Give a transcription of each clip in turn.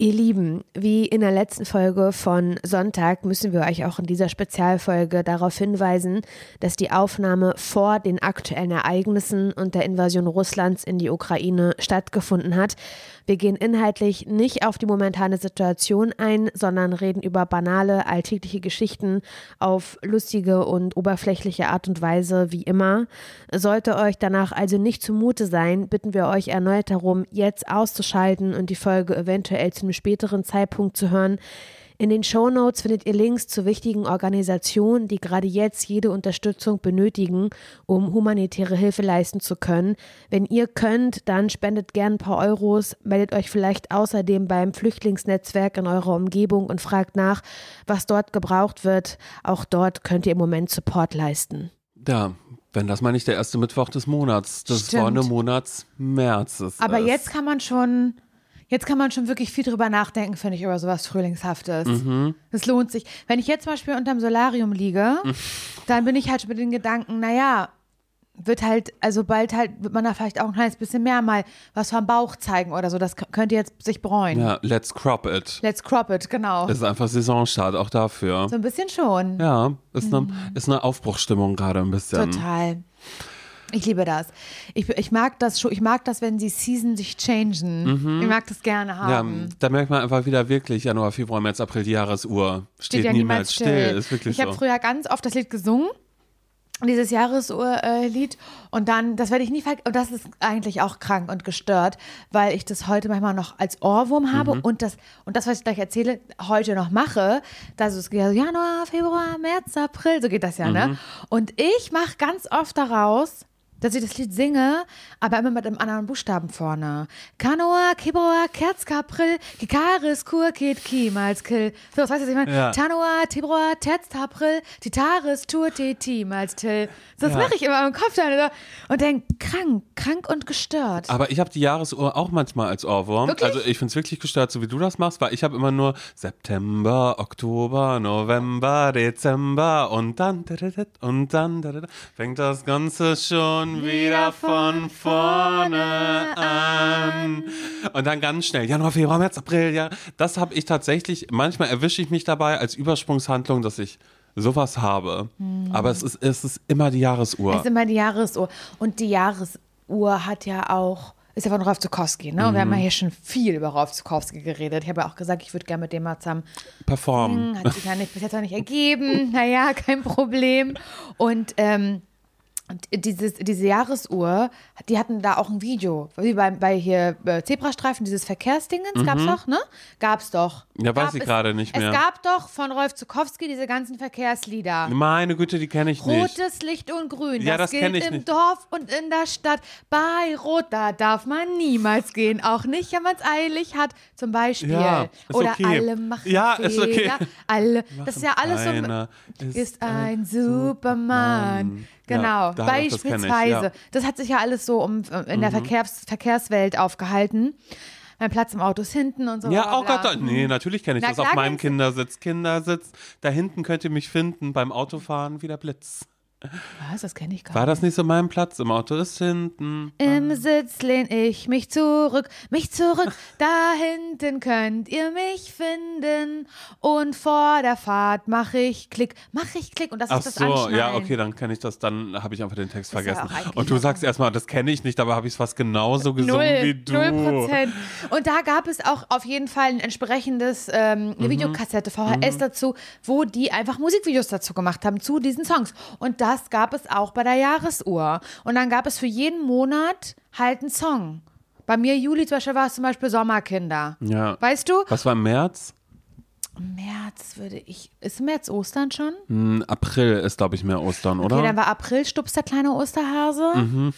Ihr Lieben, wie in der letzten Folge von Sonntag müssen wir euch auch in dieser Spezialfolge darauf hinweisen, dass die Aufnahme vor den aktuellen Ereignissen und der Invasion Russlands in die Ukraine stattgefunden hat. Wir gehen inhaltlich nicht auf die momentane Situation ein, sondern reden über banale, alltägliche Geschichten auf lustige und oberflächliche Art und Weise, wie immer. Sollte euch danach also nicht zumute sein, bitten wir euch erneut darum, jetzt auszuschalten und die Folge eventuell zu einem späteren Zeitpunkt zu hören. In den Show Notes findet ihr Links zu wichtigen Organisationen, die gerade jetzt jede Unterstützung benötigen, um humanitäre Hilfe leisten zu können. Wenn ihr könnt, dann spendet gern ein paar Euros, meldet euch vielleicht außerdem beim Flüchtlingsnetzwerk in eurer Umgebung und fragt nach, was dort gebraucht wird. Auch dort könnt ihr im Moment Support leisten. Ja, wenn das mal nicht der erste Mittwoch des Monats, des vorne Monats März ist. Aber jetzt kann man schon, jetzt kann man schon wirklich viel drüber nachdenken, finde ich, über sowas Frühlingshaftes. Mhm. Das lohnt sich. Wenn ich jetzt zum Beispiel unterm Solarium liege, dann bin ich halt schon mit den Gedanken, naja, wird halt, also bald halt, wird man da vielleicht auch ein kleines bisschen mehr mal was vom Bauch zeigen oder so. Das k- könnt ihr jetzt sich bereuen. Ja, let's crop it. Let's crop it, genau. Es ist einfach Saisonstart, auch dafür. So ein bisschen schon. Ja, ist eine, ist eine Aufbruchstimmung gerade ein bisschen. Total. Ich liebe das. Ich, ich mag das schon, ich mag das, wenn die Season sich changen. Ich mag das gerne Mhm. Ja, haben. da merkt man einfach wieder wirklich Januar, Februar, März, April, die Jahresuhr. Steht, ja niemals still. Ist wirklich ich habe so. früher ganz oft das Lied gesungen, dieses Jahresuhr-Lied. und dann, das werde ich nie vergessen. Und das ist eigentlich auch krank und gestört, weil ich das heute manchmal noch als Ohrwurm habe Mhm. und das, und das, was ich gleich erzähle, heute noch mache. Das ist ja so Januar, Februar, März, April, so geht das ja, Mhm. ne? Und ich mache ganz oft daraus, dass ich das Lied singe, aber immer mit einem anderen Buchstaben vorne. Kanoa, Kibroa, Kerzkapril, Kikaris, Kur, Ket, Kimals, Kill. So, das weißt du, was ich meine? Ja. Tanoa, Tibroa, Terz-Tapril, Titaris, Tur, Timals, Till. So, das Ja. mache ich immer im Kopf dann und denke, krank, krank und gestört. Aber ich habe die Jahresuhr auch manchmal als Ohrwurm. Wirklich? Also ich finde es wirklich gestört, so wie du das machst, weil ich habe immer nur September, Oktober, November, Dezember und dann und dann fängt das Ganze schon wieder von vorne an. Und dann ganz schnell, Januar, Februar, März, April, ja. Das habe ich tatsächlich, manchmal erwische ich mich dabei als Übersprungshandlung, dass ich sowas habe. Aber es ist, es ist immer die Jahresuhr. Das ist immer die Jahresuhr. Und die Jahresuhr hat ja auch, ist ja von Rolf Zukowski, ne? Und wir haben ja hier schon viel über Rolf Zukowski geredet. Ich habe ja auch gesagt, ich würde gerne mit dem mal zusammen Performen. Hm, Hat sich ja nicht, bis jetzt noch nicht ergeben. Naja, kein Problem. Und ähm, und dieses, diese Jahresuhr, die hatten da auch ein Video, wie bei, bei hier äh, Zebrastreifen, dieses Verkehrsdingens, gab's doch, ne? Gab's doch. Mhm. Ja, weiß Gab ich es- gerade nicht mehr. Es gab doch von Rolf Zukowski diese ganzen Verkehrslieder. Meine Güte, die kenne ich nicht. Rotes Licht und Grün, Ja, das, das gilt ich im nicht. Dorf und in der Stadt. Bei Rot, da darf man niemals gehen, auch nicht, wenn man es eilig hat, zum Beispiel. Ja, ist Oder okay. alle machen Ja, ist okay. Fehler, alle, das ist ja alles so, Einer ist ein Superman. Genau, Ja, kenn ich, beispielsweise. ja. Mhm. Das hat sich ja alles so um, in der Verkehrs, Verkehrswelt aufgehalten. Mein Platz im Auto ist hinten und so. Ja, bla, oh. Gott, da- nee, natürlich kenne ich Na das auf meinem Kindersitz. Kindersitz, da hinten könnt ihr mich finden beim Autofahren wie der Blitz. Was, das kenne ich gar War nicht. das nicht so mein Platz? Im Auto ist hinten. Im Sitz lehn ich mich zurück, mich zurück, da hinten könnt ihr mich finden. Und vor der Fahrt mache ich Klick, mache ich Klick und das Ach ist das so, Anschnallen. ja, okay, dann kenne ich das, dann habe ich einfach den Text ja vergessen. eigentlich Und du sagst erstmal, das kenne ich nicht, aber habe ich es fast genauso gesungen Null, wie du. null Prozent. Und da gab es auch auf jeden Fall ein entsprechendes, ähm, eine Mhm. Videokassette, VHS dazu, wo die einfach Musikvideos dazu gemacht haben, zu diesen Songs. Und das gab es auch bei der Jahresuhr. Und dann gab es für jeden Monat halt einen Song. Bei mir Juli zum Beispiel war es zum Beispiel Sommerkinder. Ja. Weißt du? Was war im März? März würde ich. Ist März Ostern schon? Hm, April ist, glaube ich, mehr Ostern, oder? Okay, dann war April Stups der kleine Osterhase. Mhm.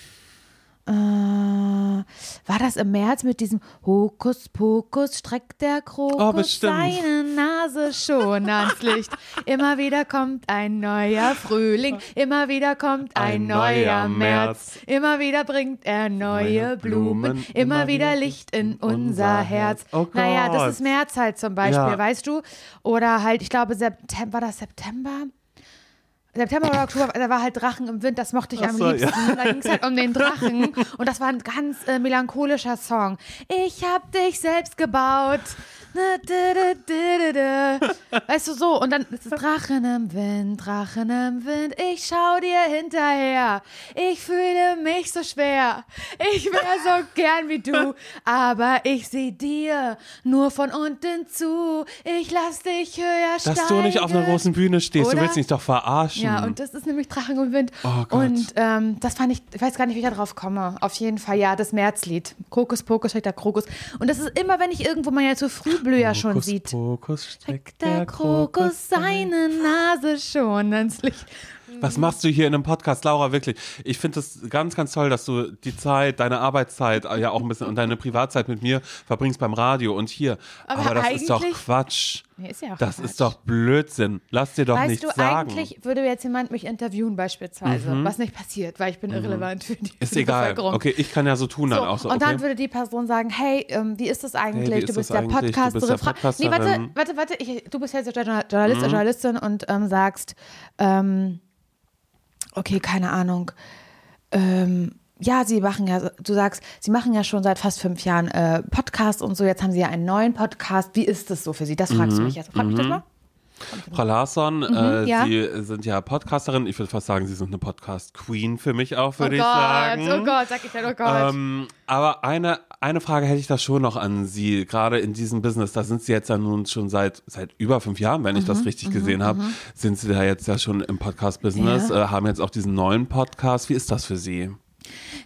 Äh, war das im März mit diesem Hokus Pokus streckt der Oh, Krokus bestimmt. seine Nase schon ans Licht. Immer wieder kommt ein neuer Frühling, immer wieder kommt ein, Ein neuer neuer März. März. Immer wieder bringt er neue Neue Blumen, Blumen, immer immer wieder Licht in unser Herz. Oh naja, das ist März halt zum Beispiel, Ja. weißt du? Oder halt, ich glaube, September, war das September? September oder Oktober, da war halt Drachen im Wind, das mochte ich Ach am so, ja. liebsten. Da ging es halt um den Drachen und das war ein ganz äh, melancholischer Song. Ich hab dich selbst gebaut. Weißt du, so. Und dann ist es Drachen im Wind, Drachen im Wind. Ich schau dir hinterher. Ich fühle mich so schwer. Ich wäre so gern wie du. Aber ich sehe dir nur von unten zu. Ich lass dich höher steigen. Dass du nicht auf einer großen Bühne stehst, Oder? du willst mich doch verarschen. Ja, und das ist nämlich Drachen im Wind. Oh Gott. Und ähm, das fand ich, ich weiß gar nicht, wie ich da drauf komme. Auf jeden Fall, ja, das Märzlied. Krokus, Pokus, steckt der Krokus. Und das ist immer, wenn ich irgendwo mal ja zu Frühblüher schon Hokus sieht. Pokus steckt Der Krokus seine Nase schon ans Licht. Was machst du hier in einem Podcast, Laura? Wirklich. Ich finde es ganz, ganz toll, dass du die Zeit, deine Arbeitszeit, äh, ja auch ein bisschen und deine Privatzeit mit mir verbringst beim Radio und hier. Aber Aber, das ist doch Quatsch. Nee, ist ja auch Das Quatsch. ist doch Blödsinn. Lass dir doch Weißt nicht du, sagen. eigentlich würde jetzt jemand mich interviewen beispielsweise, was nicht passiert, weil ich bin irrelevant für die, Mhm. ist für die egal. Okay, ich kann ja so tun dann So, auch so. und Okay. dann würde die Person sagen, hey, ähm, wie ist das eigentlich? Hey, du ist bist das eigentlich? Du bist Podcasterin. Fra- Nee, warte. Mhm. warte, warte. Ich, du bist ja so Journal- Journalist, Journalistin und ähm, sagst, ähm, okay, keine Ahnung. Ähm, ja, sie machen ja, du sagst, sie machen ja schon seit fast fünf Jahren äh, Podcast und so. Jetzt haben sie ja einen neuen Podcast. Wie ist das so für sie? Das fragst Mhm. du mich jetzt. Frag mich das mal. Frau Larsson, äh, Mhm, ja. Sie sind ja Podcasterin. Ich würde fast sagen, Sie sind eine Podcast-Queen für mich auch, Oh würde Gott, ich sagen. oh Gott, sag ich dann, oh Gott. Ähm, aber eine, eine Frage hätte ich da schon noch an Sie, gerade in diesem Business. Da sind Sie jetzt ja nun schon seit, seit über fünf Jahren, wenn ich Mhm, das richtig gesehen habe, sind Sie da jetzt ja schon im Podcast-Business, Ja. äh, haben jetzt auch diesen neuen Podcast. Wie ist das für Sie?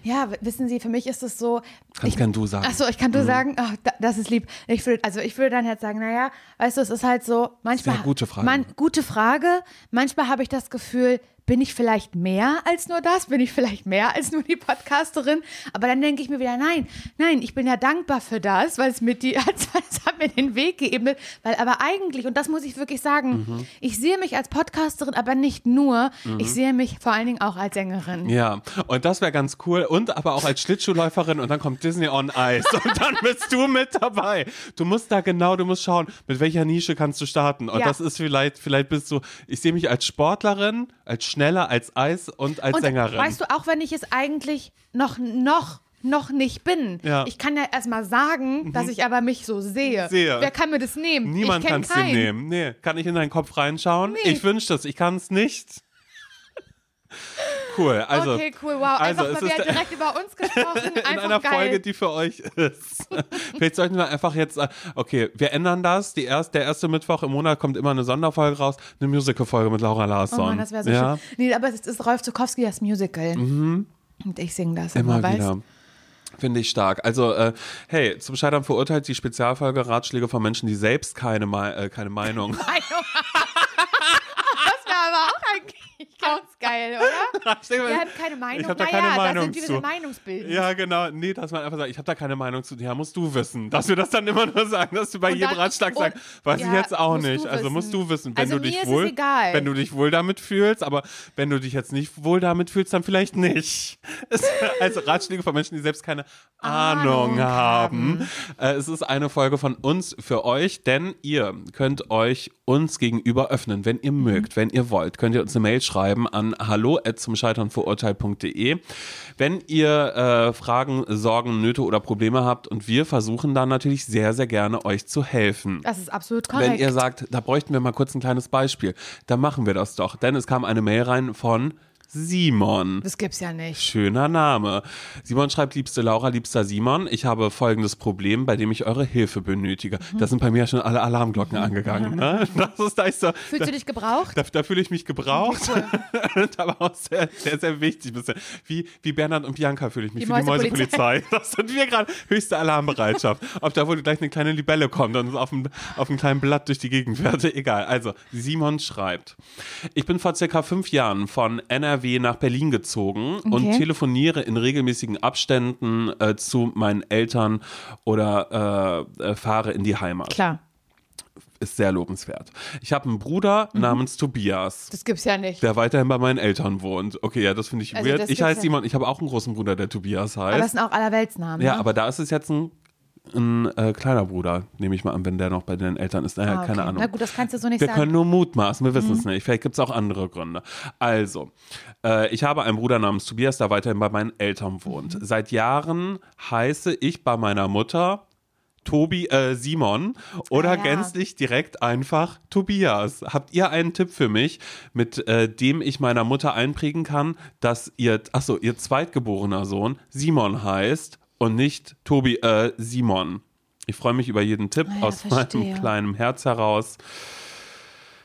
Ja, wissen Sie, für mich ist es so. Kannst gern du sagen. Achso, ich kann du sagen, oh, da, das ist lieb. Ich würde, also ich würde dann jetzt sagen, naja, weißt du, es ist halt so, manchmal. Sehr gute Frage. Man, gute Frage. Manchmal habe ich das Gefühl, bin ich vielleicht mehr als nur das? Bin ich vielleicht mehr als nur die Podcasterin? Aber dann denke ich mir wieder, nein, nein, ich bin ja dankbar für das, weil es mir die, es hat mir den Weg geebnet. Weil aber eigentlich, und das muss ich wirklich sagen, Mhm. ich sehe mich als Podcasterin, aber nicht nur, ich sehe mich vor allen Dingen auch als Sängerin. Ja, und das wäre ganz cool. Und aber auch als Schlittschuhläuferin und dann kommt Disney on Ice und dann bist du mit dabei. Du musst da genau, du musst schauen, mit welcher Nische kannst du starten. Und Ja. das ist vielleicht, vielleicht bist du, ich sehe mich als Sportlerin, als schneller, als Eis und als Und Sängerin. weißt du, auch wenn ich es eigentlich noch, noch, noch nicht bin, Ja. Mhm. ich kann ja erstmal sagen, dass ich aber mich so sehe. Sehe. Wer kann mir das nehmen? Niemand kann es dir nehmen. Nee, kann ich in deinen Kopf reinschauen? Ich wünschte es, ich kann es nicht. Cool, also. okay, cool, wow. also Einfach es mal ist wieder der- direkt über uns gesprochen. in einer geil. Folge, die für euch ist. Vielleicht sollten wir einfach jetzt, äh, okay, wir ändern das. Die erst, der erste Mittwoch im Monat kommt immer eine Sonderfolge raus, eine Musical-Folge mit Laura Larsson. Oh Mann, das wäre so ja? Mhm. schön. Nee, aber es ist Rolf Zukowski, das Musical. Und ich singe das Immer immer, weißt wieder. Finde ich stark. Also, äh, hey, zum Scheitern verurteilt die Spezialfolge Ratschläge von Menschen, die selbst keine, Mei- äh, keine Meinung Meinung. das wäre aber auch ganz geil, oder? Wir haben keine Meinung. Ich habe da naja, keine da Meinung sind wir zu. wieder Meinungsbildend. Ja, genau. Nee, dass man einfach sagt, ich habe da keine Meinung zu. Ja, musst du wissen. Dass wir das dann immer nur sagen, dass du bei Und jedem Ratschlag sagst, weiß ich ja, jetzt auch nicht. Also musst du wissen, wenn Also du dich wohl, egal. wenn du dich wohl damit fühlst, aber wenn du dich jetzt nicht wohl damit fühlst, dann vielleicht nicht. Also Ratschläge von Menschen, die selbst keine Ahnung, Ahnung haben. Äh, Es ist eine Folge von uns für euch, denn ihr könnt euch uns gegenüber öffnen, wenn ihr mögt, wenn ihr wollt, könnt ihr uns eine Mail schreiben an hallo zum Scheitern verurteilt.de. Wenn ihr äh, Fragen, Sorgen, Nöte oder Probleme habt und wir versuchen dann natürlich sehr, sehr gerne euch zu helfen. Das ist absolut korrekt. Wenn ihr sagt, da bräuchten wir mal kurz ein kleines Beispiel, dann machen wir das doch. Denn es kam eine Mail rein von Simon. das gibt's ja nicht. Schöner Name. Simon schreibt, liebste Laura, liebster Simon, ich habe folgendes Problem, bei dem ich eure Hilfe benötige. Mhm. Da sind bei mir schon alle Alarmglocken angegangen. Ne? Das ist da ist so, Fühlst du dich gebraucht? da, da fühle ich mich gebraucht, aber auch sehr, sehr, sehr wichtig. Wie, wie Bernhard und Bianca fühle ich mich Die für die Mäusepolizei. Das sind wir gerade höchste Alarmbereitschaft. Ob da wohl gleich eine kleine Libelle kommt und auf einem, auf einem kleinen Blatt durch die Gegend fährt, egal. Also, Simon schreibt, ich bin vor circa fünf Jahren von NRW nach Berlin gezogen und Okay. telefoniere in regelmäßigen Abständen äh, zu meinen Eltern oder äh, äh, fahre in die Heimat. Klar, Ist sehr lobenswert. Ich habe einen Bruder Mhm. namens Tobias das gibt's ja nicht. der weiterhin bei meinen Eltern wohnt. Okay, ja, das finde ich Also weird. Ich heiße ja- Simon, ich habe auch einen großen Bruder, der Tobias aber das heißt. sind auch allerweltsnamen. Ja, ne? aber da ist es jetzt ein, ein äh, kleiner Bruder, nehme ich mal an, wenn der noch bei den Eltern ist. Naja, Ah, okay. keine Ahnung. Na gut, das kannst du so nicht Wir sagen. Mhm. können nur mutmaßen, wir wissen es nicht. Vielleicht gibt es auch andere Gründe. Also, äh, ich habe einen Bruder namens Tobias, der weiterhin bei meinen Eltern wohnt. Mhm. Seit Jahren heiße ich bei meiner Mutter Tobi, äh, Simon oder Ah, ja. gänzlich direkt einfach Tobias. Habt ihr einen Tipp für mich, mit äh, dem ich meiner Mutter einprägen kann, dass ihr, achso, ihr zweitgeborener Sohn Simon heißt und nicht Tobi, äh, Simon? Ich freue mich über jeden Tipp Ah ja, aus verstehe. meinem kleinen Herz heraus.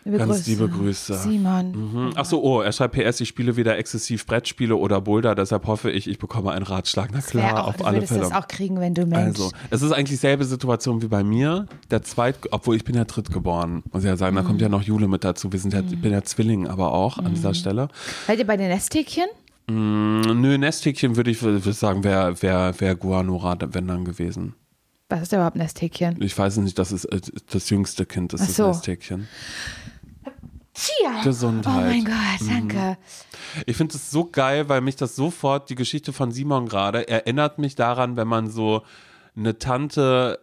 Liebe Ganz liebe Grüße. Simon. Mhm. Achso, oh, er schreibt PS, ich spiele wieder exzessiv Brettspiele oder Boulder, deshalb hoffe ich, ich bekomme einen Ratschlag. Na klar, auch, auf du alle würdest Fälle. das auch kriegen, wenn du Mensch. Also, es ist eigentlich selbe Situation wie bei mir. Der zweit, obwohl ich bin ja drittgeboren, muss ich ja sagen. Da kommt ja noch Jule mit dazu. Wir sind ja, ich bin ja Zwilling, aber auch an dieser Stelle. Seid ihr bei den Nesthäkchen? Mm, Nö, Nesthäkchen würde ich sagen, wäre wär, wär Guanora, wenn dann gewesen. Was ist überhaupt Nesthäkchen? Ich weiß nicht, das ist äh, das jüngste Kind, das Ach ist. Nesthäkchen. Chia. Gesundheit. Oh mein Gott, danke. Ich finde es so geil, weil mich das sofort, die Geschichte von Simon gerade, erinnert mich daran, wenn man so eine Tante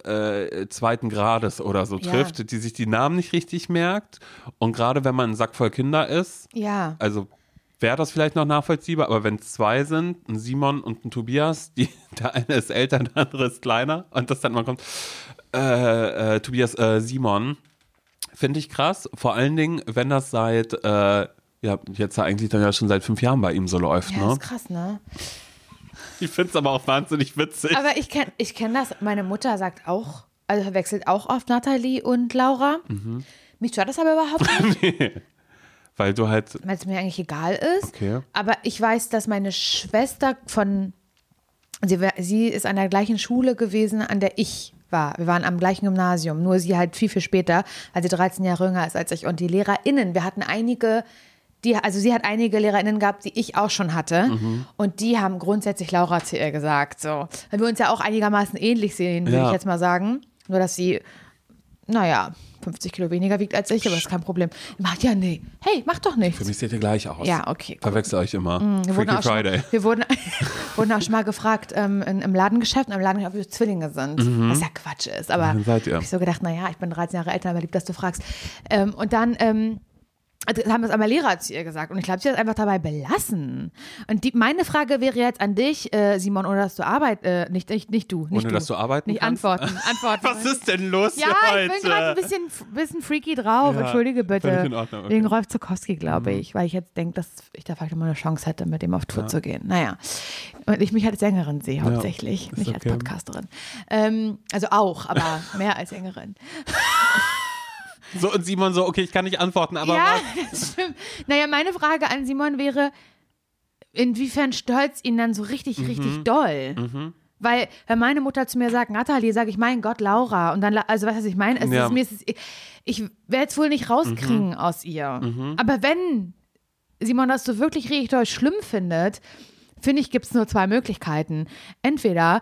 äh, zweiten Grades oder so Ja. trifft, die sich die Namen nicht richtig merkt. Und gerade wenn man ein Sack voll Kinder ist, Ja. also wäre das vielleicht noch nachvollziehbar, aber wenn es zwei sind, ein Simon und ein Tobias, die, der eine ist älter, der andere ist kleiner und das dann mal kommt, äh, äh, Tobias, äh, Simon, finde ich krass. Vor allen Dingen, wenn das seit, äh, ja, jetzt eigentlich dann ja schon seit fünf Jahren bei ihm so läuft, Ja, ne? ist krass, ne? Ich finde es aber auch wahnsinnig witzig. Aber ich kenne ich kenn das. Meine Mutter sagt auch, also verwechselt auch oft Nathalie und Laura. Mhm. Mich stört das aber überhaupt nicht, Weil du halt, weil es mir eigentlich egal ist. Okay. Aber ich weiß, dass meine Schwester von, sie, sie ist an der gleichen Schule gewesen, an der ich war. Wir waren am gleichen Gymnasium, nur sie halt viel, viel später, weil sie 13 Jahre jünger ist als ich. Und die LehrerInnen, wir hatten einige, die, also sie hat einige LehrerInnen gehabt, die ich auch schon hatte. Und die haben grundsätzlich Laura zu ihr gesagt. So. Weil wir uns ja auch einigermaßen ähnlich sehen, würde Ja. ich jetzt mal sagen. Nur, dass sie, naja, 50 Kilo weniger wiegt als ich, aber das ist kein Problem. Macht ja, nee. Hey, mach doch nichts. für mich seht ihr gleich aus. Ja, okay. Verwechsel euch immer. Wir wurden, Freaky auch Friday. Schon, wir wurden, wurden auch schon mal gefragt ähm, in, im Ladengeschäft, im Ladengeschäft, ob wir Zwillinge sind. Was ja Quatsch ist. Aber Dann seid ihr. hab ich so gedacht, naja, ich bin 13 Jahre älter, aber lieb, dass du fragst. Ähm, und dann ähm, haben es aber Lehrer zu ihr gesagt. Und ich glaube, sie hat es einfach dabei belassen. Und die, meine Frage wäre jetzt an dich, äh, Simon, ohne dass du arbeitest, äh, nicht, nicht, nicht du. Nicht Ohne du. dass du arbeiten Nicht kannst? antworten. antworten. Was ist denn los Ja, hier ich heute? bin gerade ein bisschen, bisschen freaky drauf. Ja, Entschuldige bitte. in Ordnung, okay. Mhm. Wegen Rolf Zukowski, glaube ich. Weil ich jetzt denke, dass ich da vielleicht mal eine Chance hätte, mit dem auf Tour zu gehen. Naja. Und ich mich als Sängerin sehe, hauptsächlich. nicht als okay. Podcasterin. Ähm, also auch, aber mehr als Sängerin. So, und Simon so, okay, ich kann nicht antworten, aber ja, was? das stimmt. Naja, meine Frage an Simon wäre, inwiefern stört ihn dann so richtig, Mhm. richtig doll? Weil, wenn meine Mutter zu mir sagt, Nathalie, sage ich, mein Gott, Laura. Und dann, also, weißt du, was ich meine? Es Ja. ist, mir ist, ich werde es wohl nicht rauskriegen Mhm. aus ihr. Aber wenn Simon das so wirklich richtig doll schlimm findet, finde ich, gibt es nur zwei Möglichkeiten. Entweder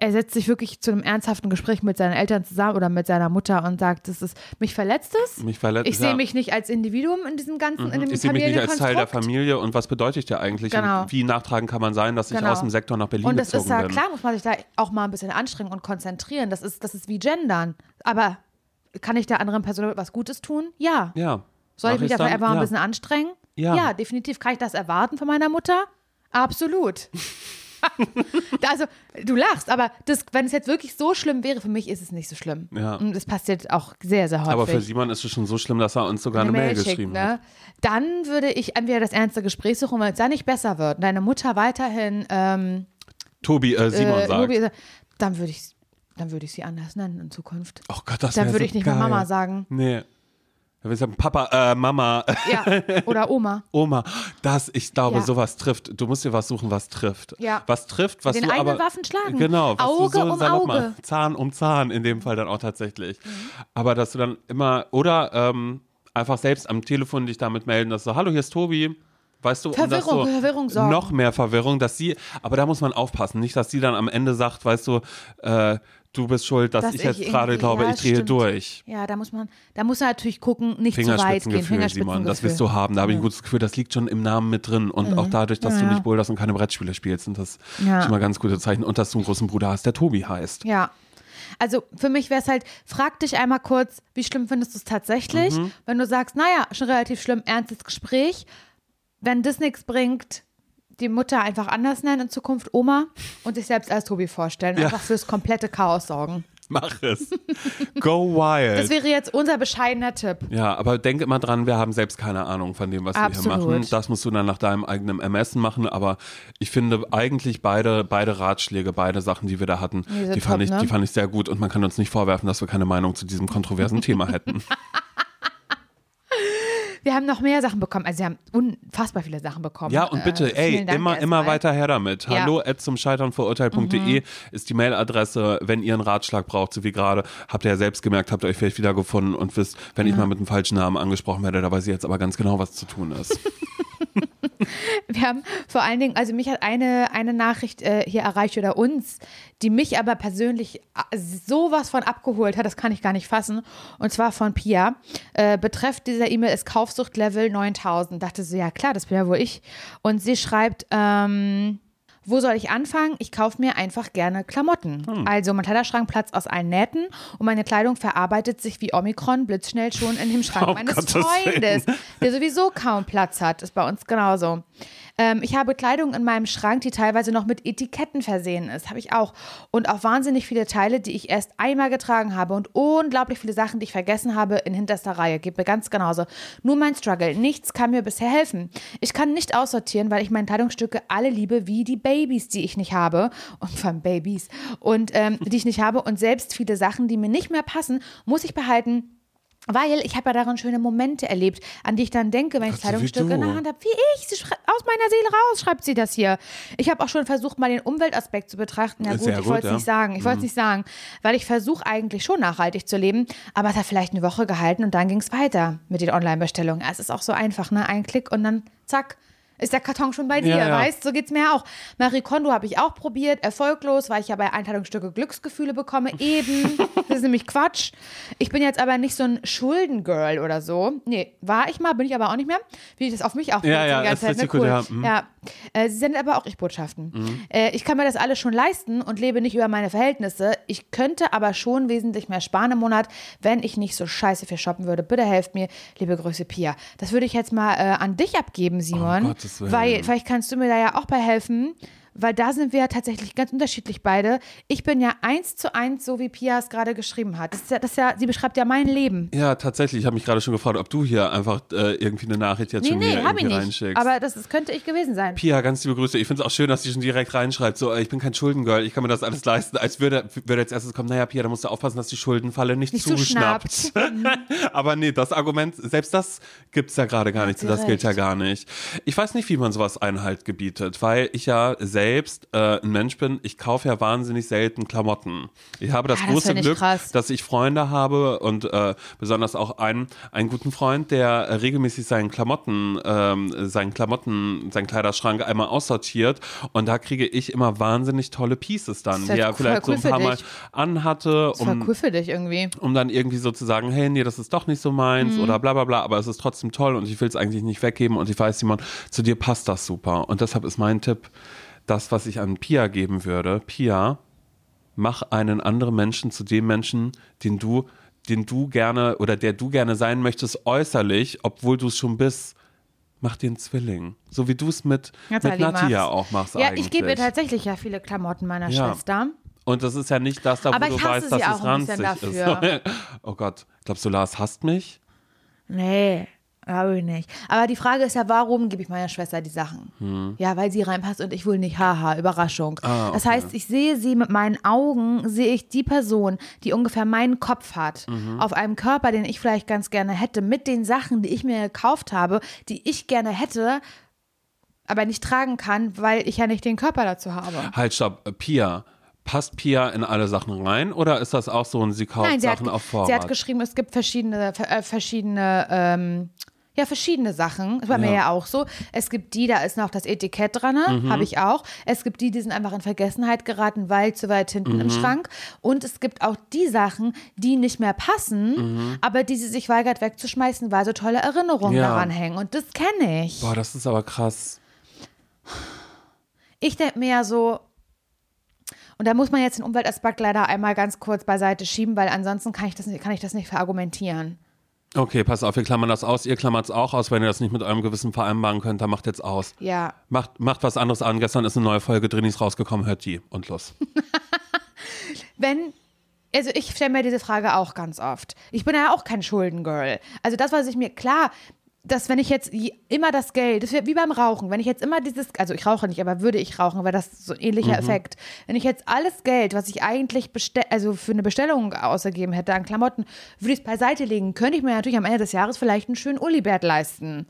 er setzt sich wirklich zu einem ernsthaften Gespräch mit seinen Eltern zusammen oder mit seiner Mutter und sagt, das ist, mich verletzt es. Mich verletzt- Ich sehe ja. mich nicht als Individuum in diesem ganzen, in dem Ich sehe mich nicht als Teil der. Familie und was bedeutet ich dir eigentlich? Genau. Und wie nachtragend kann man sein, dass ich Genau. aus dem Sektor nach Berlin Und das gezogen ist ja bin? klar, muss man sich da auch mal ein bisschen anstrengen und konzentrieren. Das ist, das ist wie Gendern. Aber kann ich der anderen Person was Gutes tun? Ja. Ja. Soll Mach ich mich dafür einfach ja. ein bisschen anstrengen? Ja. definitiv. Kann ich das erwarten von meiner Mutter? Absolut. also, du lachst, aber das, wenn es jetzt wirklich so schlimm wäre, für mich ist es nicht so schlimm. Ja. Und das passiert auch sehr, sehr häufig. Aber für Simon ist es schon so schlimm, dass er uns sogar eine, Mail, schickt, geschrieben hat. ne? Dann würde ich entweder das ernste Gespräch suchen, wenn es dann nicht besser wird deine Mutter weiterhin ähm, Tobi, äh, Simon äh, sagt. Lobi- dann würde ich dann würde ich sie anders nennen in Zukunft. oh Gott, das Dann wär würde so ich nicht geil. mehr Mama sagen. Nee. Ich sagen, Papa, äh, Mama, Ja, oder Oma. Oma, das, ich glaube, Ja. sowas trifft. Du musst dir was suchen, was trifft. Ja. Was trifft, was Den du eigenen aber, Waffen schlagen. Genau. Was Auge so um Auge. machst. Zahn um Zahn, in dem Fall dann auch tatsächlich. Mhm. Aber dass du dann immer, oder ähm, einfach selbst am Telefon dich damit melden, dass so, hallo, hier ist Tobi. Weißt du, um Verwirrung, so, Verwirrung sorgen. noch mehr Verwirrung, dass sie, aber da muss man aufpassen, nicht, dass sie dann am Ende sagt, weißt du, äh, du bist schuld, dass, Dass ich jetzt gerade glaube, ja, ich drehe stimmt. durch. Ja, da muss man, da muss man natürlich gucken, nicht zu weit gehen. Fingerspitzengefühl, Simon, das wirst du haben. Da habe ich ein gutes Gefühl, das liegt schon im Namen mit drin. Und auch dadurch, dass du Mhm. Ja. nicht boulderst und keine Brettspiele spielst, sind das Ja. schon mal ganz gute Zeichen. Und dass du einen großen Bruder hast, der Tobi heißt. Ja. Also für mich wäre es halt, frag dich einmal kurz, wie schlimm findest du es tatsächlich? Mhm. Wenn du sagst, naja, schon relativ schlimm, ernstes Gespräch. Wenn das nichts bringt, die Mutter einfach anders nennen in Zukunft Oma und sich selbst als Tobi vorstellen. Ja. Einfach fürs komplette Chaos sorgen. Mach es. Go wild. Das wäre jetzt unser bescheidener Tipp. Ja, aber denk immer dran, wir haben selbst keine Ahnung von dem, was wir hier Absolut. machen. Das musst du dann nach deinem eigenen Ermessen machen. Aber ich finde eigentlich beide, beide Ratschläge, beide Sachen, die wir da hatten, Die die, fand top, ich, ne? die fand ich sehr gut. Und man kann uns nicht vorwerfen, dass wir keine Meinung zu diesem kontroversen Thema hätten. Wir haben noch mehr Sachen bekommen. Also wir haben unfassbar viele Sachen bekommen. Ja, und bitte, Äh, ey, immer, immer weiter her damit. Ja. Mhm. Hallo at zum Scheitern verurteilt.de ist die Mailadresse. Wenn ihr einen Ratschlag braucht, so wie gerade, habt ihr ja selbst gemerkt, habt ihr euch vielleicht wiedergefunden und wisst, wenn ich mal mit einem falschen Namen angesprochen werde, da weiß ich jetzt aber ganz genau, was zu tun ist. Wir haben vor allen Dingen, also mich hat eine, eine Nachricht äh, hier erreicht oder uns, die mich aber persönlich äh, sowas von abgeholt hat, das kann ich gar nicht fassen. Und zwar von Pia. Äh, betreff dieser E-Mail ist Kaufsuchtlevel 9000. Dachte sie, ja klar, das bin ja wohl ich. Und sie schreibt, ähm, wo soll ich anfangen? Ich kaufe mir einfach gerne Klamotten. Also mein Kleiderschrank platzt aus allen Nähten und meine Kleidung verarbeitet sich wie Omikron blitzschnell schon in dem Schrank Um meines Gottes. Freundes, der sowieso kaum Platz hat. Ist bei uns genauso. Ähm, ich habe Kleidung in meinem Schrank, die teilweise noch mit Etiketten versehen ist. Habe ich auch. Und auch wahnsinnig viele Teile, die ich erst einmal getragen habe und unglaublich viele Sachen, die ich vergessen habe in hinterster Reihe. Geht mir ganz genauso. Nur mein Struggle. Nichts kann mir bisher helfen. Ich kann nicht aussortieren, weil ich meine Kleidungsstücke alle liebe wie die Babys, die ich nicht habe. Und allem Babys. Und ähm, die ich nicht habe. Und selbst viele Sachen, die mir nicht mehr passen, muss ich behalten. Weil ich habe ja darin schöne Momente erlebt, an die ich dann denke, wenn ich Kleidungsstücke in der Hand habe. Wie ich, sie aus meiner Seele raus, schreibt sie das hier. Ich habe auch schon versucht, mal den Umweltaspekt zu betrachten. Ja gut, Sehr ich gut, wollte es ja. nicht sagen. Ich wollte es nicht sagen, weil ich versuche eigentlich schon nachhaltig zu leben, aber es hat vielleicht eine Woche gehalten und dann ging es weiter mit den Online-Bestellungen. Es ist auch so einfach, ne? Ein Klick und dann zack. Ist der Karton schon bei dir, Ja, ja. weißt? So geht's mir auch. Marie Kondo habe ich auch probiert, erfolglos, weil ich ja bei Einteilungsstücke Glücksgefühle bekomme. Eben. Das ist nämlich Quatsch. Ich bin jetzt aber nicht so ein Schuldengirl oder so. Nee, war ich mal, bin ich aber auch nicht mehr. Wie ich das auf mich auch Ja, ja, die ganze Zeit. Ne? Cool. ja. Mhm. Ja, äh, sie sendet aber auch Ich-Botschaften. Äh, ich kann mir das alles schon leisten und lebe nicht über meine Verhältnisse. Ich könnte aber schon wesentlich mehr sparen im Monat, wenn ich nicht so scheiße viel shoppen würde. Bitte helft mir, liebe Grüße Pia. Das würde ich jetzt mal äh, an dich abgeben, Simon. Willen. weil vielleicht kannst du mir da ja auch bei helfen. Weil da sind wir ja tatsächlich ganz unterschiedlich beide. Ich bin ja eins zu eins, so wie Pia es gerade geschrieben hat. Das ist ja, das ist ja, sie beschreibt ja mein Leben. Ja, tatsächlich. Ich habe mich gerade schon gefragt, ob du hier einfach äh, irgendwie eine Nachricht jetzt Nee, schon nee, wieder hab ich nicht. reinschickst. Aber das, das könnte ich gewesen sein. Pia, ganz liebe Grüße. Ich finde es auch schön, dass sie schon direkt reinschreibt, so, äh, ich bin kein Schuldengirl, ich kann mir das alles leisten. Als würde, würde als erstes kommen, naja, Pia, da musst du aufpassen, dass die Schuldenfalle nicht, Nicht zuschnappt. zuschnappt. Aber nee, das Argument, selbst das gibt's ja gerade gar nicht. Das gilt ja recht. gar nicht. Ich weiß nicht, wie man sowas Einhalt gebietet, weil ich ja selbst äh, ein Mensch bin, ich kaufe ja wahnsinnig selten Klamotten. Ich habe das Ja, das große Glück, krass. dass ich Freunde habe und äh, besonders auch einen, einen guten Freund, der äh, regelmäßig seinen Klamotten, ähm, seinen Klamotten, seinen Kleiderschrank einmal aussortiert und da kriege ich immer wahnsinnig tolle Pieces dann, die er vielleicht so ein paar Mal anhatte, Das war um cool für dich irgendwie. um dann irgendwie so zu sagen, hey, nee, das ist doch nicht so meins Mhm. oder bla bla bla, aber es ist trotzdem toll und ich will es eigentlich nicht weggeben und ich weiß, Simon, zu dir passt das super. Und deshalb ist mein Tipp, das, was ich an Pia geben würde, Pia, mach einen anderen Menschen zu dem Menschen, den du, den du gerne oder der du gerne sein möchtest, äußerlich, obwohl du es schon bist. Mach den Zwilling. So wie du es mit, mit Nathalie Nati ja machst. auch machst Ja, eigentlich. ich gebe ihr tatsächlich ja viele Klamotten meiner Ja. Schwester. Und das ist ja nicht das, da wo Aber du weißt, dass es ranzig ist. oh Gott. Glaubst du, Lars hasst mich? Nee, glaube ich nicht. Aber die Frage ist ja, warum gebe ich meiner Schwester die Sachen? Ja, weil sie reinpasst und ich wohl nicht. Haha, Überraschung. Hm. Ah, Das okay. heißt, ich sehe sie mit meinen Augen, sehe ich die Person, die ungefähr meinen Kopf hat, Mhm. auf einem Körper, den ich vielleicht ganz gerne hätte, mit den Sachen, die ich mir gekauft habe, die ich gerne hätte, aber nicht tragen kann, weil ich ja nicht den Körper dazu habe. Halt, stopp. Pia. Passt Pia in alle Sachen rein oder ist das auch so ein, sie kauft Nein, sie hat, Sachen auf Vorrat? sie hat geschrieben, es gibt verschiedene, äh, verschiedene, ähm, ja, verschiedene Sachen. Das war mir Ja. ja auch so. Es gibt die, da ist noch das Etikett dran, Mhm. habe ich auch. Es gibt die, die sind einfach in Vergessenheit geraten, weil zu weit hinten Mhm. im Schrank. Und es gibt auch die Sachen, die nicht mehr passen, Mhm. aber die sie sich weigert wegzuschmeißen, weil so tolle Erinnerungen Ja. daran hängen. Und das kenne ich. Boah, das ist aber krass. Ich denke mir ja so, und da muss man jetzt den Umweltaspekt leider einmal ganz kurz beiseite schieben, weil ansonsten kann ich das nicht, kann ich das nicht verargumentieren. Okay, pass auf, wir klammern das aus. Ihr klammert es auch aus. Wenn ihr das nicht mit eurem Gewissen vereinbaren könnt, dann macht jetzt aus. Ja. Macht, macht was anderes an. Gestern ist eine neue Folge Drinis rausgekommen. Hört die und los. wenn also ich stelle mir diese Frage auch ganz oft. Ich bin ja auch kein Schuldengirl. Also das, was ich mir, klar, dass wenn ich jetzt je- immer das Geld, das wäre wie beim Rauchen, wenn ich jetzt immer dieses, also ich rauche nicht, aber würde ich rauchen, wäre das so ein ähnlicher Effekt. Wenn ich jetzt alles Geld, was ich eigentlich also für eine Bestellung ausgegeben hätte an Klamotten, würde ich es beiseite legen, könnte ich mir natürlich am Ende des Jahres vielleicht einen schönen Ullibert leisten.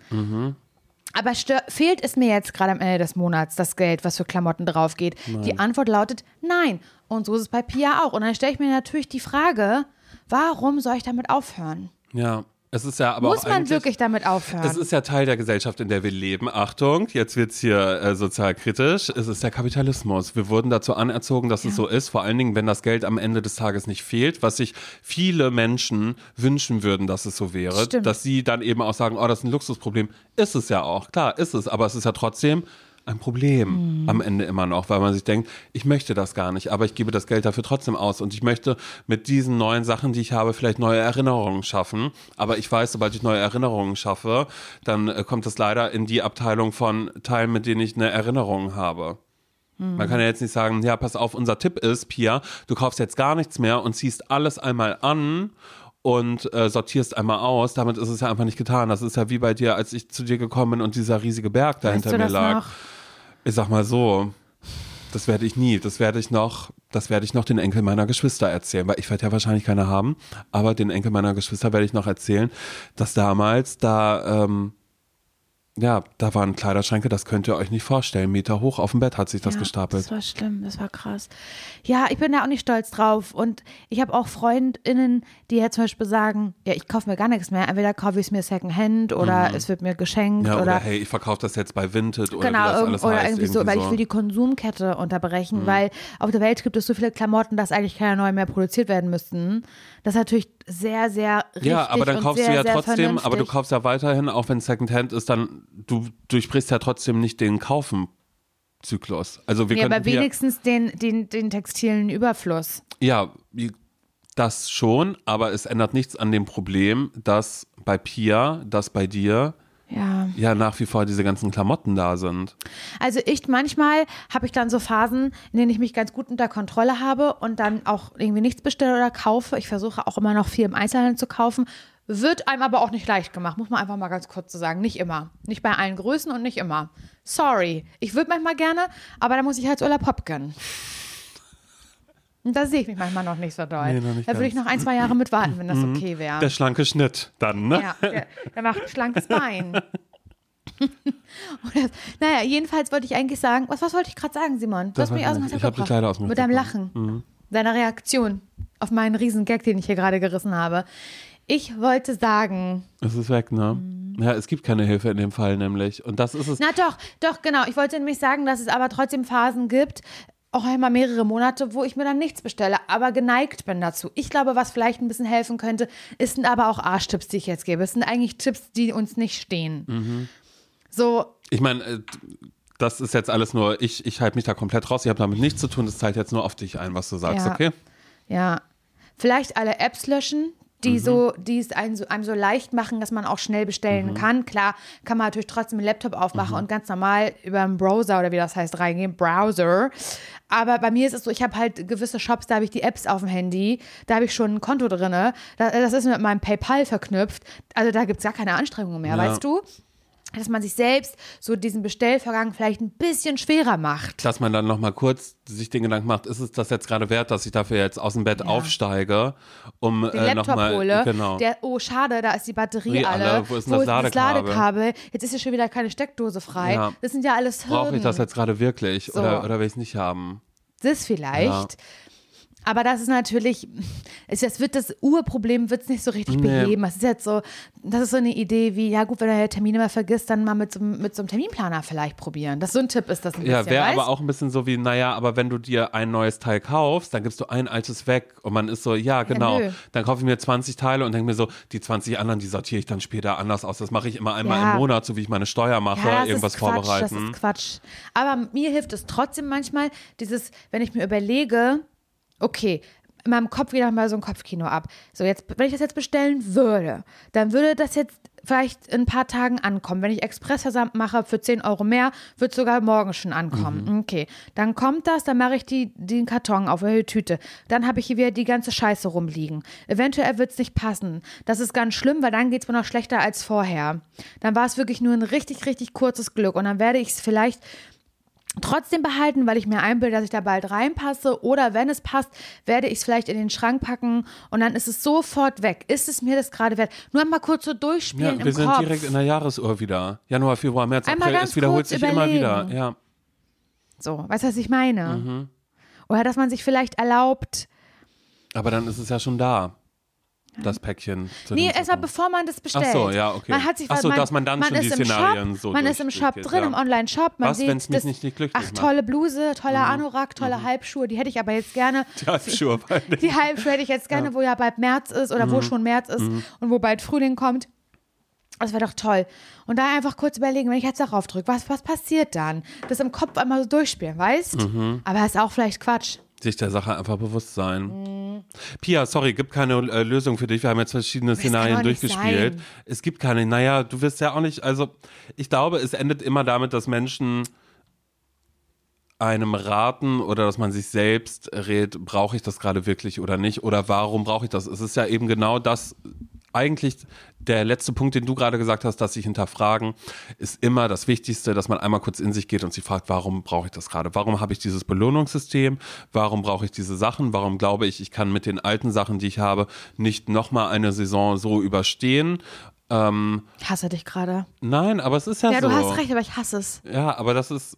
Aber stör, fehlt es mir jetzt gerade am Ende des Monats das Geld, was für Klamotten drauf geht? Die Antwort lautet nein. Und so ist es bei Pia auch. Und dann stelle ich mir natürlich die Frage, warum soll ich damit aufhören? Ja, es ist ja aber Muss man wirklich damit aufhören? Es ist ja Teil der Gesellschaft, in der wir leben. Achtung, jetzt wird's hier äh, sozial kritisch. Es ist der Kapitalismus. Wir wurden dazu anerzogen, dass es so ist. Vor allen Dingen, wenn das Geld am Ende des Tages nicht fehlt, was sich viele Menschen wünschen würden, dass es so wäre. Stimmt. Dass sie dann eben auch sagen, oh, das ist ein Luxusproblem. Ist es ja auch. Klar, ist es. Aber es ist ja trotzdem ein Problem am Ende immer noch, weil man sich denkt, ich möchte das gar nicht, aber ich gebe das Geld dafür trotzdem aus und ich möchte mit diesen neuen Sachen, die ich habe, vielleicht neue Erinnerungen schaffen. Aber ich weiß, sobald ich neue Erinnerungen schaffe, dann äh, kommt das leider in die Abteilung von Teilen, mit denen ich eine Erinnerung habe. Man kann ja jetzt nicht sagen, ja, pass auf, unser Tipp ist, Pia, du kaufst jetzt gar nichts mehr und ziehst alles einmal an und äh, sortierst einmal aus. Damit ist es ja einfach nicht getan. Das ist ja wie bei dir, als ich zu dir gekommen bin und dieser riesige Berg da Weißt du mir lag. noch? Ich sag mal so, das werde ich nie. Das werde ich noch, das werde ich noch den Enkel meiner Geschwister erzählen, weil ich werde ja wahrscheinlich keine haben, aber den Enkel meiner Geschwister werde ich noch erzählen, dass damals da, ähm, ja, da waren Kleiderschränke, das könnt ihr euch nicht vorstellen. Meter hoch auf dem Bett hat sich das Ja, gestapelt. Das war schlimm, das war krass. Ja, ich bin da auch nicht stolz drauf. Und ich habe auch FreundInnen, die ja zum Beispiel sagen, ja, ich kaufe mir gar nichts mehr. Entweder kaufe ich es mir Secondhand oder es wird mir geschenkt Mhm. ja, oder, oder, hey, ich verkaufe das jetzt bei Vinted oder genau, wie das alles oder heißt. irgendwie so, weil ich will die Konsumkette Mhm. unterbrechen, weil auf der Welt gibt es so viele Klamotten, dass eigentlich keine neuen mehr produziert werden müssten. Das ist natürlich sehr, sehr richtig Ja, aber dann kaufst sehr, du ja trotzdem, vernünftig. aber du kaufst ja weiterhin, auch wenn es Secondhand ist, dann du durchbrichst ja trotzdem nicht den Kaufen-Zyklus. Also wir Nee, aber wenigstens den, den, den textilen Überfluss. Ja, das schon, aber es ändert nichts an dem Problem, dass bei Pia, dass bei dir Ja. ja nach wie vor diese ganzen Klamotten da sind. Also ich manchmal habe ich dann so Phasen, in denen ich mich ganz gut unter Kontrolle habe und dann auch irgendwie nichts bestelle oder kaufe. Ich versuche auch immer noch viel im Einzelhandel zu kaufen. Wird einem aber auch nicht leicht gemacht, muss man einfach mal ganz kurz so sagen. Nicht immer. Nicht bei allen Größen und nicht immer. Sorry. Ich würde manchmal gerne, aber da muss ich halt Ulla Pop gönnen. Und da sehe ich mich manchmal noch nicht so doll. Nee, nicht da würde ich noch ein, zwei Jahre mit warten, wenn das okay wäre. Der schlanke Schnitt dann, ne? Ja, der, der macht ein schlankes Bein. Das, naja, jedenfalls wollte ich eigentlich sagen, was, was wollte ich gerade sagen, Simon? Du Das hast mich aus dem Ich hab dich gebracht. leider aus dem Mit deinem Lachen. Deiner Reaktion auf meinen riesen Gag, den ich hier gerade gerissen habe. Ich wollte sagen, Es ist weg, ne? Mhm. Ja, es gibt keine Hilfe in dem Fall nämlich. Und das ist es. na doch, doch, genau. Ich wollte nämlich sagen, dass es aber trotzdem Phasen gibt, auch einmal mehrere Monate, wo ich mir dann nichts bestelle, aber geneigt bin dazu. Ich glaube, was vielleicht ein bisschen helfen könnte, ist sind aber auch Arschtipps, die ich jetzt gebe. Es sind eigentlich Tipps, die uns nicht stehen. Mhm. So, Ich meine, äh, das ist jetzt alles nur, ich, ich halte mich da komplett raus. Ich habe damit nichts zu tun. Das zahlt jetzt nur auf dich ein, was du sagst, Ja. okay? Ja. Vielleicht alle Apps löschen, die so, die es einem so, einem so leicht machen, dass man auch schnell bestellen kann. Klar, kann man natürlich trotzdem einen Laptop aufmachen und ganz normal über einen Browser oder wie das heißt reingehen, Browser. Aber bei mir ist es so, ich habe halt gewisse Shops, da habe ich die Apps auf dem Handy, da habe ich schon ein Konto drinne. Da, das ist mit meinem PayPal verknüpft. Also da gibt es gar keine Anstrengungen mehr, Ja. weißt du? Dass man sich selbst so diesen Bestellvorgang vielleicht ein bisschen schwerer macht. Dass man dann nochmal kurz sich den Gedanken macht, ist es das jetzt gerade wert, dass ich dafür jetzt aus dem Bett aufsteige, um den äh, nochmal. hole, Genau. der, oh schade, da ist die Batterie alle. alle. Wo ist denn das Ladekabel? Ladekabel? Jetzt ist hier schon wieder keine Steckdose frei. Ja. Das sind ja alles Hürden. Brauche ich das jetzt gerade wirklich So. oder, oder will ich es nicht haben? Das vielleicht. Aber das ist natürlich, es, das wird das Urproblem wird es nicht so richtig Nee. beheben. Das ist jetzt so, das ist so eine Idee wie, ja gut, wenn du ja Termine mal vergisst, dann mal mit so, einem- mit so einem Terminplaner vielleicht probieren. Das so ein Tipp ist das ein Ja, bisschen, wäre weißt? aber auch ein bisschen so wie, naja, aber wenn du dir ein neues Teil kaufst, dann gibst du ein altes weg und man ist so, ja, genau. nö. dann kaufe ich mir 20 Teile und denke mir so, die 20 anderen, die sortiere ich dann später anders aus. Das mache ich immer einmal Ja. im Monat, so wie ich meine Steuer mache, Ja, irgendwas ist Quatsch, vorbereiten. Das ist Quatsch. Aber mir hilft es trotzdem manchmal, dieses, wenn ich mir überlege, okay, in meinem Kopf wieder mal so ein Kopfkino ab. So, jetzt, wenn ich das jetzt bestellen würde, dann würde das jetzt vielleicht in ein paar Tagen ankommen. Wenn ich Expressversand mache für 10 Euro mehr, wird es sogar morgen schon ankommen. Okay, dann kommt das, dann mache ich die, den Karton auf eine Tüte. Dann habe ich hier wieder die ganze Scheiße rumliegen. Eventuell wird es nicht passen. Das ist ganz schlimm, weil dann geht es mir noch schlechter als vorher. Dann war es wirklich nur ein richtig, richtig kurzes Glück. Und dann werde ich es vielleicht trotzdem behalten, weil ich mir einbilde, dass ich da bald reinpasse. Oder wenn es passt, werde ich es vielleicht in den Schrank packen und dann ist es sofort weg. Ist es mir das gerade wert? Nur einmal kurz so Ja, durchspielen wir im sind Kopf. direkt in der Jahresuhr wieder. Januar, Februar, März, Einmal April. Es wiederholt sich immer wieder. überlegen. Ja. So, weißt du, was ich meine? Mhm. Oder dass man sich vielleicht erlaubt, Aber dann ist es ja schon da. Das Päckchen. zu Nee, erstmal Zeitpunkt. bevor man das bestellt. Ach so, ja, okay. Man hat sich, Ach so, man, dass man dann schon ist die Szenarien Shop, so Man ist im Shop drin, ja. im Online-Shop. Man Was, sieht wenn's mich nicht- nicht glücklich Ach, macht? tolle Bluse, toller Anorak, tolle Halbschuhe. Die hätte ich aber jetzt gerne. Die Halbschuhe. Die Halbschuhe hätte ich jetzt gerne, wo ja bald März ist oder Mhm. wo schon März ist und wo bald Frühling kommt. Das wäre doch toll. Und da einfach kurz überlegen, wenn ich jetzt darauf drücke, was, was passiert dann? Das im Kopf einmal so durchspielen, weißt? Mhm. Aber ist auch vielleicht Quatsch. Sich der Sache einfach bewusst sein. Mhm. Pia, sorry, gibt keine äh, Lösung für dich. Wir haben jetzt verschiedene kann Szenarien durchgespielt. sein. Es gibt keine. Naja, du wirst ja auch nicht. Also, ich glaube, es endet immer damit, dass Menschen einem raten oder dass man sich selbst rät, brauche ich das gerade wirklich oder nicht oder warum brauche ich das? Es ist ja eben genau das, eigentlich der letzte Punkt, den du gerade gesagt hast, dass sich hinterfragen, ist immer das Wichtigste, dass man einmal kurz in sich geht und sich fragt, warum brauche ich das gerade? Warum habe ich dieses Belohnungssystem? Warum brauche ich diese Sachen? Warum glaube ich, ich kann mit den alten Sachen, die ich habe, nicht nochmal eine Saison so überstehen? Ähm, Ich hasse dich gerade. nein, aber es ist ja, Ja, so. du hast recht, aber ich hasse es. Ja, aber das ist,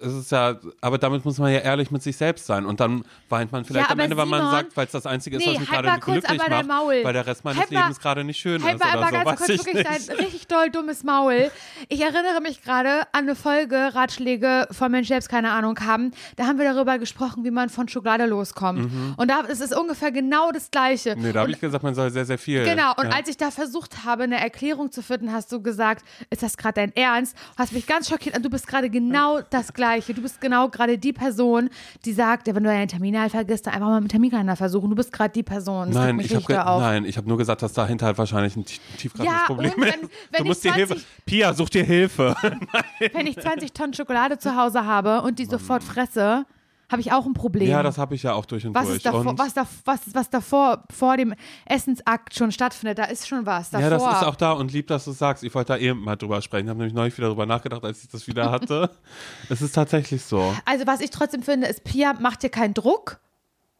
es ist ja, aber damit muss man ja ehrlich mit sich selbst sein. Und dann weint man vielleicht Ja, am Ende, weil man sagt, weil es das Einzige ist, Nee, was mich halt gerade mal glücklich macht, Maul. weil der Rest meines Halt mal- Lebens gerade nicht schön Halt ist mal oder einmal so, ganz kurz ich wirklich nicht. dein richtig doll dummes Maul. Ich erinnere mich gerade an eine Folge Ratschläge von Menschen, die selbst keine Ahnung haben. Da haben wir darüber gesprochen, wie man von Schokolade loskommt. Und da ist es ungefähr genau das Gleiche. Mhm. Nee, da habe ich gesagt, man soll sehr, sehr viel. Genau, und ja. als ich da versucht habe, eine Erklärung zu finden, hast du gesagt, ist das gerade dein Ernst? Hast mich ganz schockiert und du bist gerade genau das Gleiche. Du bist genau gerade die Person, die sagt, ja, wenn du deinen Termin halt vergisst, dann einfach mal mit Terminkalender versuchen. Du bist gerade die Person. Das Nein, ich habe nein, ich habe nur gesagt, dass dahinter halt wahrscheinlich ein tie- tiefgreifendes Ja, Problem wenn- ist. wenn du musst dir 20 Hilfe. Pia, such dir Hilfe. Wenn ich 20 Tonnen Schokolade zu Hause habe und die sofort fresse, habe ich auch ein Problem. ja, das habe ich ja auch durch und was durch. ist davor, und was, da, was, was davor vor dem Essensakt schon stattfindet, da ist schon was. Davor. ja, das ist auch da und lieb, dass du es sagst. Ich wollte da eben mal drüber sprechen. Ich habe nämlich neulich wieder drüber nachgedacht, als ich das wieder hatte. es ist tatsächlich so. Also was ich trotzdem finde, ist, Pia macht dir keinen Druck.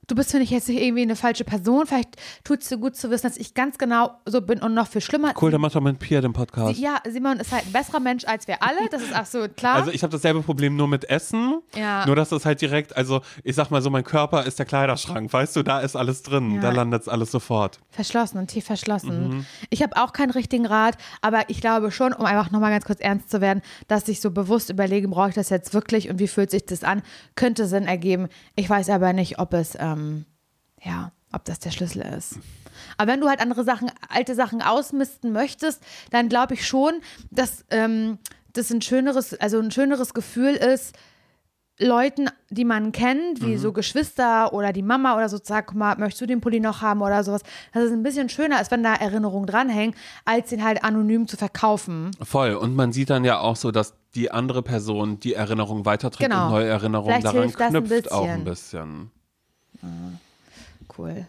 Du bist, finde ich, jetzt nicht irgendwie eine falsche Person. Vielleicht tut es dir gut zu wissen, dass ich ganz genau so bin und noch viel schlimmer. Cool, dann mach doch mit Pia den Podcast. Ja, Simon ist halt ein besserer Mensch als wir alle. Das ist absolut klar. Also ich habe dasselbe Problem nur mit Essen. Ja. Nur dass das halt direkt, also ich sag mal so, mein Körper ist der Kleiderschrank, weißt du, da ist alles drin. Ja. Da landet alles sofort. Verschlossen und tief verschlossen. Mhm. Ich habe auch keinen richtigen Rat, aber ich glaube schon, um einfach nochmal ganz kurz ernst zu werden, dass ich so bewusst überlege, brauche ich das jetzt wirklich und wie fühlt sich das an, könnte Sinn ergeben. Ich weiß aber nicht, ob es, ähm, ja, ob das der Schlüssel ist. Aber wenn du halt andere Sachen, alte Sachen ausmisten möchtest, dann glaube ich schon, dass ähm, das ein schöneres, also ein schöneres Gefühl ist, Leuten, die man kennt, Mhm. wie so Geschwister oder die Mama oder so, guck mal, möchtest du den Pulli noch haben oder sowas, dass es ein bisschen schöner ist, wenn da Erinnerungen dranhängen, als den halt anonym zu verkaufen. Voll. Und man sieht dann ja auch so, dass die andere Person die Erinnerung weiterträgt Genau. und neue Erinnerungen Vielleicht daran das ein knüpft auch ein bisschen. Bisschen. Cool.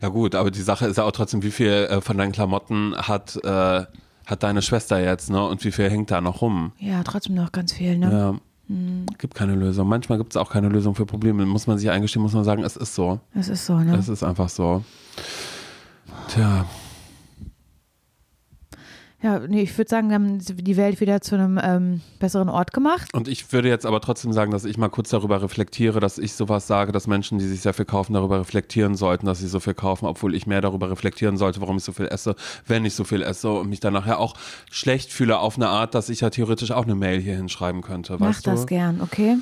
Ja gut, aber die Sache ist ja auch trotzdem, wie viel äh, von deinen Klamotten hat, äh, hat deine Schwester jetzt, ne? Und wie viel hängt da noch rum? Ja, trotzdem noch ganz viel, ne? Ja. Mhm. Gibt keine Lösung. Manchmal gibt es auch keine Lösung für Probleme. Muss man sich eingestehen, muss man sagen, es ist so. Es ist so, ne? Es ist einfach so. Tja, Ja, nee, ich würde sagen, wir haben die Welt wieder zu einem ähm, besseren Ort gemacht. und ich würde jetzt aber trotzdem sagen, dass ich mal kurz darüber reflektiere, dass ich sowas sage, dass Menschen, die sich sehr viel kaufen, darüber reflektieren sollten, dass sie so viel kaufen, obwohl ich mehr darüber reflektieren sollte, warum ich so viel esse, wenn ich so viel esse und mich dann nachher auch schlecht fühle auf eine Art, dass ich ja theoretisch auch eine Mail hier hinschreiben könnte. Mach das du? gern, okay?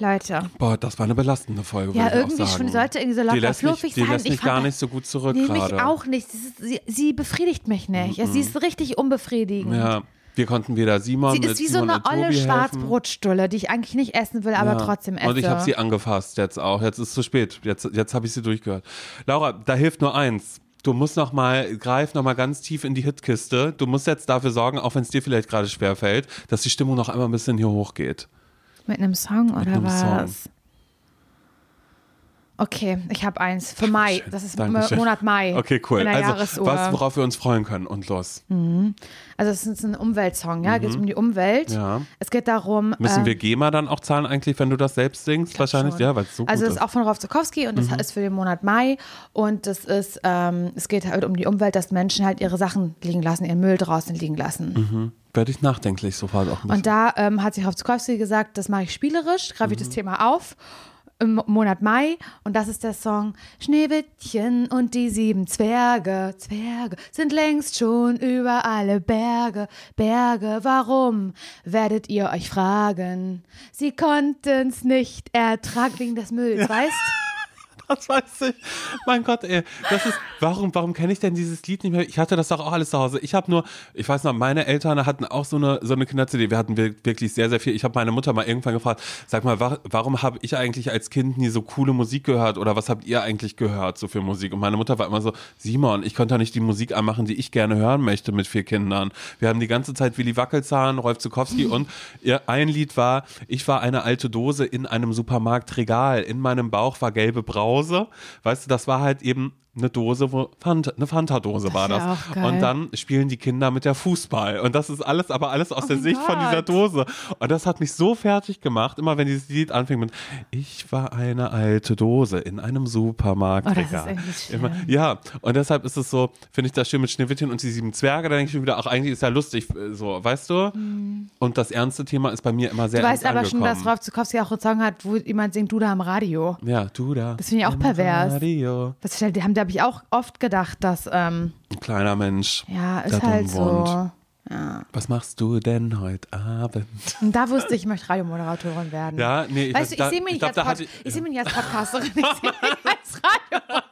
Leute. Boah, das war eine belastende Folge. Ja, ich irgendwie schon, die sollte irgendwie so die locker lässt fluffig die sein. lässt Ich mich fand gar nicht so gut zurück Nee, gerade. mich auch nicht. Ist, sie, sie befriedigt mich nicht. Ja, sie ist richtig unbefriedigend. Ja. Wir konnten wieder Simon Sie ist wie so Simon eine und Tobi olle. Schwarzbrotstulle, die ich eigentlich nicht essen will, aber Ja. trotzdem esse. Und ich habe sie angefasst jetzt auch. Jetzt ist zu spät. Jetzt, jetzt habe ich sie durchgehört. Laura, da hilft nur eins. Du musst noch mal, greif noch mal ganz tief in die Hitkiste. Du musst jetzt dafür sorgen, auch wenn es dir vielleicht gerade schwer fällt, dass die Stimmung noch einmal ein bisschen hier hochgeht. Mit einem Song oder einem was? Song. Okay, ich habe eins. Für Mai. Dankeschön. Das ist Dankeschön. Monat Mai. Okay, cool. Also, was, worauf wir uns freuen können und los. Also es ist ein Umweltsong, ja? Geht um die Umwelt. Mhm. Ja. Es geht darum. Müssen äh, wir GEMA dann auch zahlen eigentlich, wenn du das selbst singst? Wahrscheinlich, schon. ja, weil es so also das ist auch von Rolf Zukowski und das Mhm. ist für den Monat Mai und das ist, ähm, es geht halt um die Umwelt, dass Menschen halt ihre Sachen liegen lassen, ihren Müll draußen liegen lassen. Mhm. Werde ich nachdenklich sofort auch ein bisschen. Und da ähm, hat sich Rolf Zukowski gesagt, das mache ich spielerisch, greife ich Mhm. das Thema auf im Monat Mai und das ist der Song Schneewittchen und die sieben Zwerge, Zwerge sind längst schon über alle Berge, Berge, warum werdet ihr euch fragen? Sie konnten's nicht ertragen wegen des Mülls, weißt? Das weiß ich. Mein Gott, ey. Das ist, warum, warum kenne ich denn dieses Lied nicht mehr? Ich hatte das doch auch alles zu Hause. Ich habe nur, ich weiß noch, meine Eltern hatten auch so eine, so eine Kinder-CD. Wir hatten wir- wirklich sehr, sehr viel. Ich habe meine Mutter mal irgendwann gefragt, sag mal, wa warum habe ich eigentlich als Kind nie so coole Musik gehört oder was habt ihr eigentlich gehört so für Musik? Und meine Mutter war immer so, Simon, ich konnte doch nicht die Musik anmachen, die ich gerne hören möchte mit vier Kindern. Wir haben die ganze Zeit Willy Wackelzahn, Rolf Zukowski und ihr ein Lied war, ich war eine alte Dose in einem Supermarktregal. In meinem Bauch war gelbe Brause. Weißt du, das war halt eben eine Dose, wo Fanta, eine Fanta-Dose war das. ja. Und dann spielen die Kinder mit der Fußball. Und das ist alles, aber alles aus der mein Sicht von dieser Gott. Dose. Und das hat mich so fertig gemacht, immer wenn dieses Lied anfängt mit Ich war eine alte Dose in einem Supermarktregal. Oh, Immer, ja, und deshalb ist es so, finde ich das schön mit Schneewittchen und die sieben Zwerge, da denke ich schon wieder, ach, eigentlich ist ja lustig, so, weißt du? Und das ernste Thema ist bei mir immer sehr Du weißt aber schon, dass angekommen. Rolf Zukowski auch einen Song hat, wo jemand singt, du da am Radio. Ja, du da. Das finde ich auch pervers. Radio. Das die haben, da habe ich auch oft gedacht, dass, ähm, Ein kleiner Mensch. ja, ist halt wohnt. so. Was machst du denn heute Abend? Und da wusste ich, ich möchte Radiomoderatorin werden. Ja, nee, ich Weißt du, ich sehe mich, ich ich- ich sehe mich nicht als Podcasterin, ich sehe mich als Radiomoderatorin.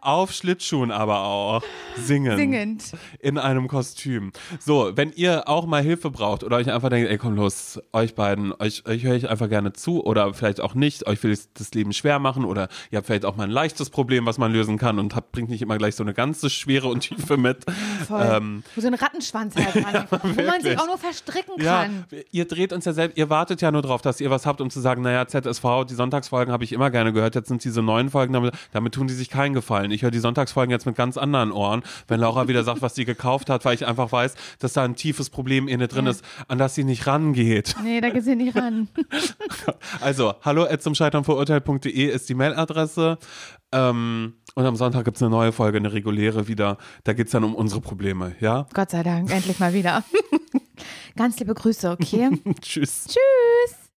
Auf Schlittschuhen aber auch. Singen. Singend. In einem Kostüm. So, wenn ihr auch mal Hilfe braucht oder euch einfach denkt, ey, komm los, euch beiden, euch, euch höre ich einfach gerne zu oder vielleicht auch nicht, euch will das Leben schwer machen oder ihr habt vielleicht auch mal ein leichtes Problem, was man lösen kann und habt, bringt nicht immer gleich so eine ganze Schwere und Tiefe mit. Voll. Ähm, Wo so ein Rattenschwanz halt dran wo man sich auch nur verstricken Ja, kann. ihr dreht uns ja selbst, ihr wartet ja nur drauf, dass ihr was habt, um zu sagen, naja, ZSV, die Sonntagsfolgen habe ich immer gerne gehört, jetzt sind diese neuen Folgen, damit, damit tun die sich keinen Gefallen. Ich höre die Sonntagsfolgen jetzt mit ganz anderen Ohren, wenn Laura wieder sagt, was sie gekauft hat, weil ich einfach weiß, dass da ein tiefes Problem in ihr drin Ja. ist, an das sie nicht rangeht. Nee, da geht's hier nicht ran. Also, hallo at zum Scheitern verurteilt.de ist die Mailadresse. Ähm, und am Sonntag gibt es eine neue Folge, eine reguläre wieder. Da geht es dann um unsere Probleme, ja? Gott sei Dank, endlich mal wieder. Ganz liebe Grüße, okay? Tschüss. Tschüss.